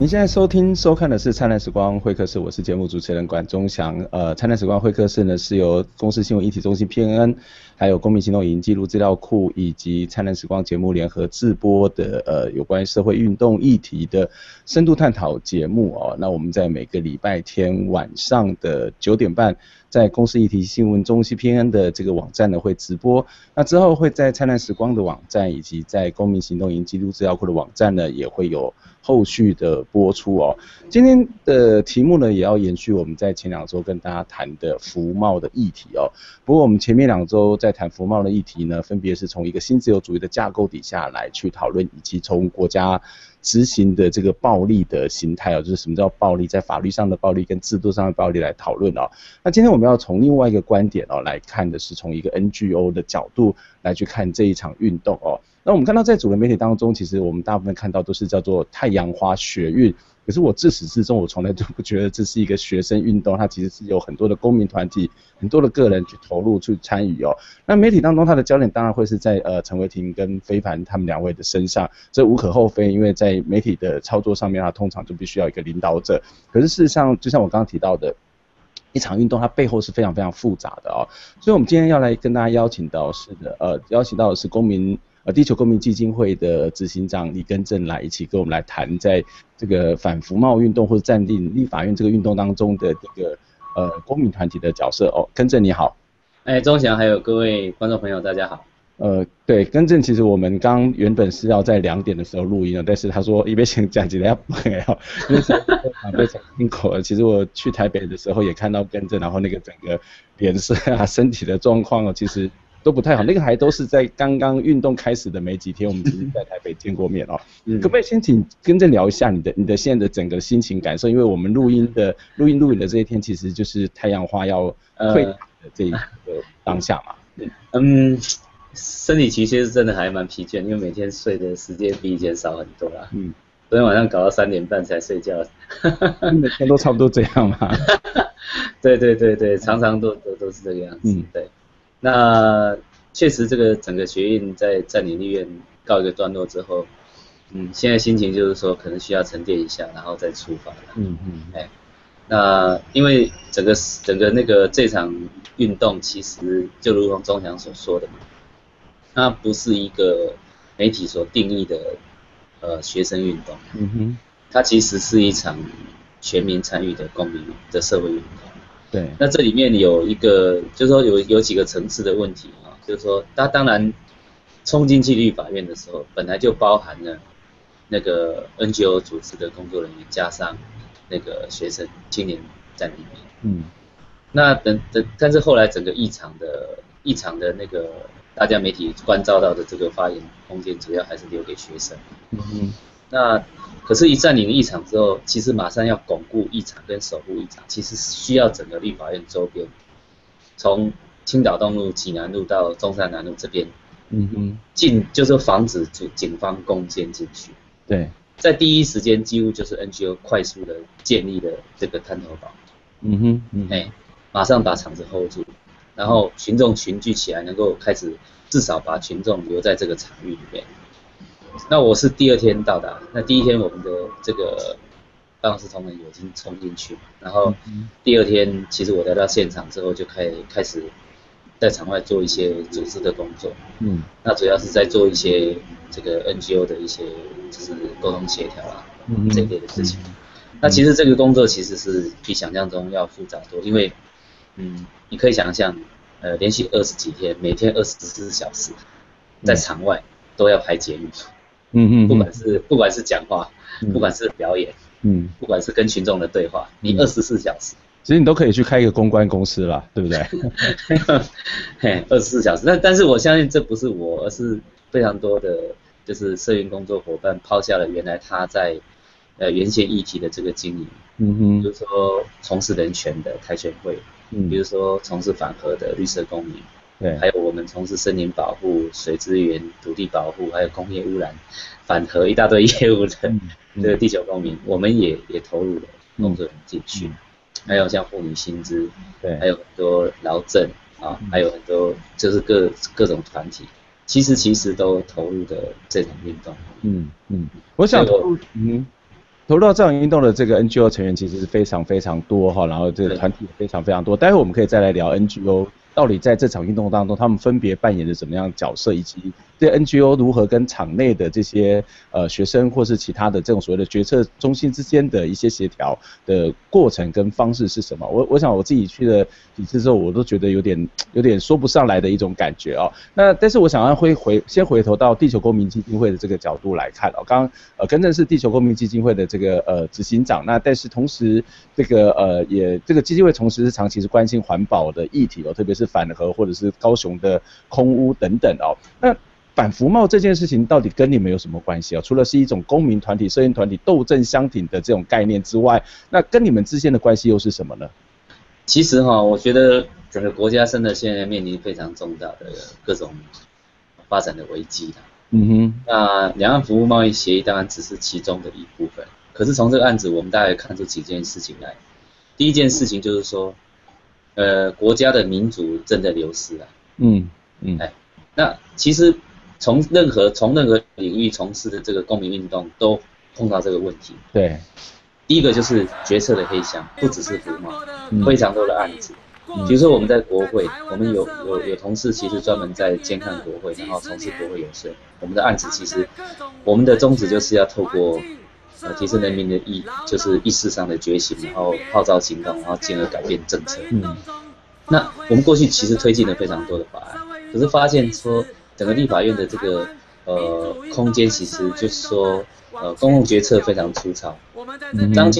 您现在收听、收看的是《灿烂时光会客室》，我是节目主持人管中祥。呃，《灿烂时光会客室》呢是由公司新闻议题中心 PNN，还有公民行动影音记录资料库以及《灿烂时光》节目联合制播的呃有关社会运动议题的深度探讨节目哦。那我们在每个礼拜天晚上的九点半，在公司议题新闻中心 PNN 的这个网站呢会直播，那之后会在《灿烂时光》的网站以及在公民行动影音记录资料库的网站呢也会有。后续的播出哦，今天的题目呢，也要延续我们在前两周跟大家谈的服贸的议题哦。不过我们前面两周在谈服贸的议题呢，分别是从一个新自由主义的架构底下来去讨论，以及从国家执行的这个暴力的形态哦，就是什么叫暴力，在法律上的暴力跟制度上的暴力来讨论哦。那今天我们要从另外一个观点哦来看的是从一个 NGO 的角度来去看这一场运动哦。那我们看到在主流媒体当中，其实我们大部分看到都是叫做太阳花学运。可是我自始至终，我从来都不觉得这是一个学生运动，它其实是有很多的公民团体、很多的个人去投入、去参与哦。那媒体当中，它的焦点当然会是在呃陈为廷跟非凡他们两位的身上，这无可厚非，因为在媒体的操作上面，它通常就必须要一个领导者。可是事实上，就像我刚刚提到的，一场运动它背后是非常非常复杂的哦。所以我们今天要来跟大家邀请到是的，呃，邀请到的是公民。呃，地球公民基金会的执行长李根正来一起跟我们来谈，在这个反服贸运动或者暂定立法院这个运动当中的这个呃公民团体的角色哦。根正你好，哎，钟祥还有各位观众朋友大家好。呃，对，根正其实我们刚原本是要在两点的时候录音的，但是他说一边先讲几条不很好，因为非常辛苦了。其实我去台北的时候也看到根正，然后那个整个脸色啊、身体的状况哦，其实。都不太好，那个还都是在刚刚运动开始的没几天，我们其实在台北见过面哦。可不可以先请跟着聊一下你的你的现在的整个心情感受？因为我们录音的录音录影的这一天，其实就是太阳花要退的这一个当下嘛。嗯，身体其实真的还蛮疲倦，因为每天睡的时间比以前少很多啦。嗯，昨天晚上搞到三点半才睡觉。每天都差不多这样嘛。对对对对，常常都都都是这个样子。嗯，对。那确实，这个整个学运在占领立院告一个段落之后，嗯，现在心情就是说，可能需要沉淀一下，然后再出发了。嗯嗯，哎，那因为整个整个那个这场运动，其实就如同钟祥所说的嘛，它不是一个媒体所定义的呃学生运动。嗯哼，它其实是一场全民参与的公民的社会运动。对，那这里面有一个，就是说有有几个层次的问题啊，就是说，他当然冲进去立法院的时候，本来就包含了那个 NGO 组织的工作人员，加上那个学生青年在里面。嗯，那等等，但是后来整个议场的议场的那个大家媒体关照到的这个发言空间，主要还是留给学生。嗯嗯，那。可是，一占领议场之后，其实马上要巩固议场跟守护议场，其实需要整个立法院周边，从青岛东路、济南路到中山南路这边，嗯哼，进就是防止警警方攻坚进去。对，在第一时间，几乎就是 NGO 快速的建立了这个滩头堡。嗯哼，嗯，哎，马上把场子 hold 住，然后群众群聚起来，能够开始至少把群众留在这个场域里面。那我是第二天到达，那第一天我们的这个办公室同仁已经冲进去，然后第二天其实我来到现场之后就开开始在场外做一些组织的工作，嗯，那主要是在做一些这个 NGO 的一些就是沟通协调啊，嗯，这一类的事情。那其实这个工作其实是比想象中要复杂多，因为嗯，你可以想象，呃，连续二十几天，每天二十四小时在场外都要排捷运。嗯嗯，不管是不管是讲话，不管是表演，嗯，不管是跟群众的对话，你二十四小时，其实你都可以去开一个公关公司啦，对不对？嘿，二十四小时，但但是我相信这不是我，而是非常多的，就是社运工作伙伴抛下了原来他在呃原先议题的这个经营，嗯哼，比如说从事人权的台权会，嗯，比如说从事反核的绿色公民。对，还有我们从事森林保护、水资源、土地保护，还有工业污染、反核一大堆业务的 这个地球公民，我们也也投入了工作进去。还有像妇女薪资，对，还有很多劳政啊，还有很多就是各各种团体，其实其实都投入的这种运动。嗯嗯，我想，嗯。投入到这场运动的这个 NGO 成员其实是非常非常多哈，然后这个团体也非常非常多。待会我们可以再来聊 NGO 到底在这场运动当中，他们分别扮演着什么样的角色，以及这 NGO 如何跟场内的这些呃学生或是其他的这种所谓的决策中心之间的一些协调的过程跟方式是什么？我我想我自己去了几次之后，我都觉得有点有点说不上来的一种感觉哦。那但是我想要回回先回头到地球公民基金会的这个角度来看哦，刚刚呃更正是地球公民基金会的这个呃执行长，那但是同时这个呃也这个基金会同时是长期是关心环保的议题哦，特别是反核或者是高雄的空污等等哦，那。反服贸这件事情到底跟你们有什么关系啊？除了是一种公民团体、社运团体斗争相挺的这种概念之外，那跟你们之间的关系又是什么呢？其实哈，我觉得整个国家真的现在面临非常重大的各种发展的危机。嗯哼。那两岸服务贸易协议当然只是其中的一部分，可是从这个案子我们大概看出几件事情来。第一件事情就是说，呃，国家的民主正在流失啊。嗯嗯。哎，那其实。从任何从任何领域从事的这个公民运动都碰到这个问题。对，第一个就是决策的黑箱，不只是服贸，非常多的案子。比如说我们在国会，我们有有有同事其实专门在监看国会，然后从事国会游说。我们的案子其实，我们的宗旨就是要透过呃提升人民的意，就是意识上的觉醒，然后号召行动，然后进而改变政策。嗯，那我们过去其实推进了非常多的法案，可是发现说。整个立法院的这个呃空间，其实就是说呃公共决策非常粗糙。当